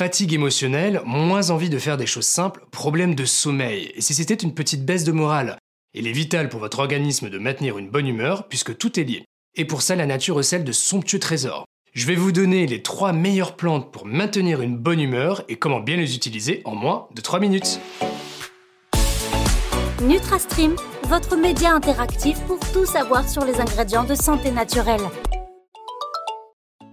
Fatigue émotionnelle, moins envie de faire des choses simples, problème de sommeil. Et si c'était une petite baisse de morale? Il est vital pour votre organisme de maintenir une bonne humeur puisque tout est lié. Et pour ça, la nature recèle de somptueux trésors. Je vais vous donner les 3 meilleures plantes pour maintenir une bonne humeur et comment bien les utiliser en moins de 3 minutes. NutraStream, votre média interactif pour tout savoir sur les ingrédients de santé naturelle.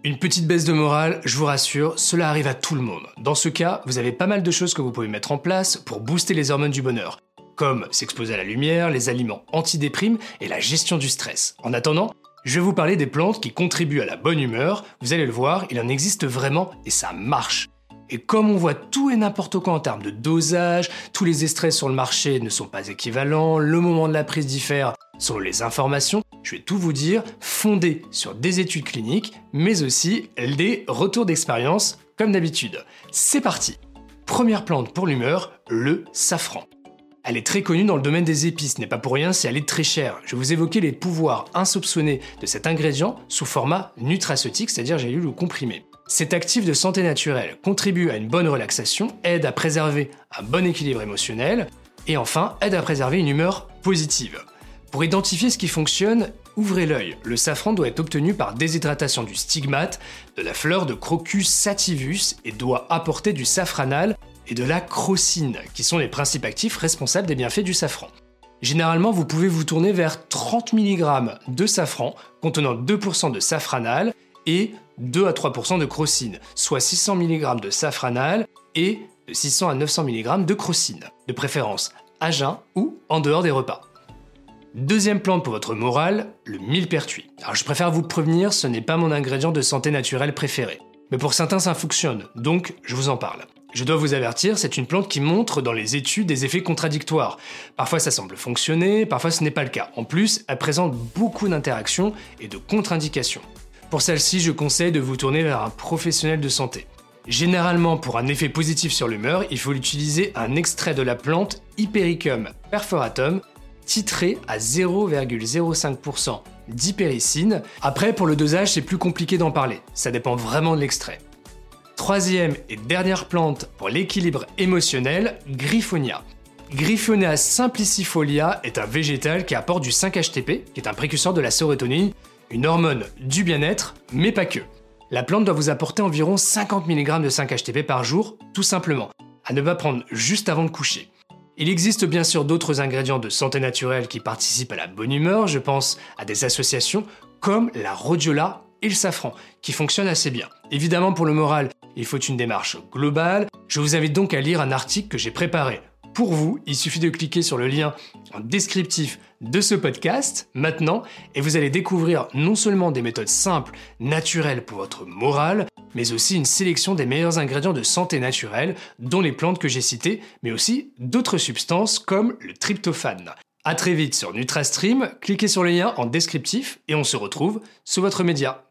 Une petite baisse de morale, je vous rassure, cela arrive à tout le monde. Dans ce cas, vous avez pas mal de choses que vous pouvez mettre en place pour booster les hormones du bonheur, comme s'exposer à la lumière, les aliments antidéprimes et la gestion du stress. En attendant, je vais vous parler des plantes qui contribuent à la bonne humeur. Vous allez le voir, il en existe vraiment et ça marche. Et comme on voit tout et n'importe quoi en termes de dosage, tous les extraits sur le marché ne sont pas équivalents, le moment de la prise diffère selon les informations, je vais tout vous dire fondé sur des études cliniques, mais aussi des retours d'expérience comme d'habitude. C'est parti Première plante pour l'humeur, le safran. Elle est très connue dans le domaine des épices, n'est pas pour rien si elle est très chère. Je vais vous évoquer les pouvoirs insoupçonnés de cet ingrédient sous format nutraceutique, c'est-à-dire j'ai lu le comprimé. Cet actif de santé naturelle contribue à une bonne relaxation, aide à préserver un bon équilibre émotionnel et enfin aide à préserver une humeur positive. Pour identifier ce qui fonctionne, ouvrez l'œil. Le safran doit être obtenu par déshydratation du stigmate, de la fleur de Crocus sativus et doit apporter du safranal et de la crocine, qui sont les principes actifs responsables des bienfaits du safran. Généralement, vous pouvez vous tourner vers 30 mg de safran contenant 2% de safranal et 2 à 3% de crocine, soit 600 mg de safranal et 600 à 900 mg de crocine, de préférence à jeun ou en dehors des repas. Deuxième plante pour votre morale, le millepertuis. Alors je préfère vous prévenir, ce n'est pas mon ingrédient de santé naturelle préféré. Mais pour certains ça fonctionne, donc je vous en parle. Je dois vous avertir, c'est une plante qui montre dans les études des effets contradictoires. Parfois ça semble fonctionner, parfois ce n'est pas le cas. En plus, elle présente beaucoup d'interactions et de contre-indications. Pour celle-ci, je conseille de vous tourner vers un professionnel de santé. Généralement, pour un effet positif sur l'humeur, il faut utiliser un extrait de la plante Hypericum perforatum, titré à 0,05% d'hypericine. Après, pour le dosage, c'est plus compliqué d'en parler, ça dépend vraiment de l'extrait. Troisième et dernière plante pour l'équilibre émotionnel, Griffonia. Griffonia simplicifolia est un végétal qui apporte du 5-HTP, qui est un précurseur de la sérotonine, une hormone du bien-être, mais pas que. La plante doit vous apporter environ 50 mg de 5-HTP par jour, tout simplement, à ne pas prendre juste avant de coucher. Il existe bien sûr d'autres ingrédients de santé naturelle qui participent à la bonne humeur, je pense à des associations comme la rhodiola et le safran, qui fonctionnent assez bien. Évidemment, pour le moral, il faut une démarche globale. Je vous invite donc à lire un article que j'ai préparé pour vous. Il suffit de cliquer sur le lien en descriptif de ce podcast maintenant et vous allez découvrir non seulement des méthodes simples, naturelles pour votre morale, mais aussi une sélection des meilleurs ingrédients de santé naturelle, dont les plantes que j'ai citées, mais aussi d'autres substances comme le tryptophane. A très vite sur NutraStream, cliquez sur le lien en descriptif et on se retrouve sur votre média.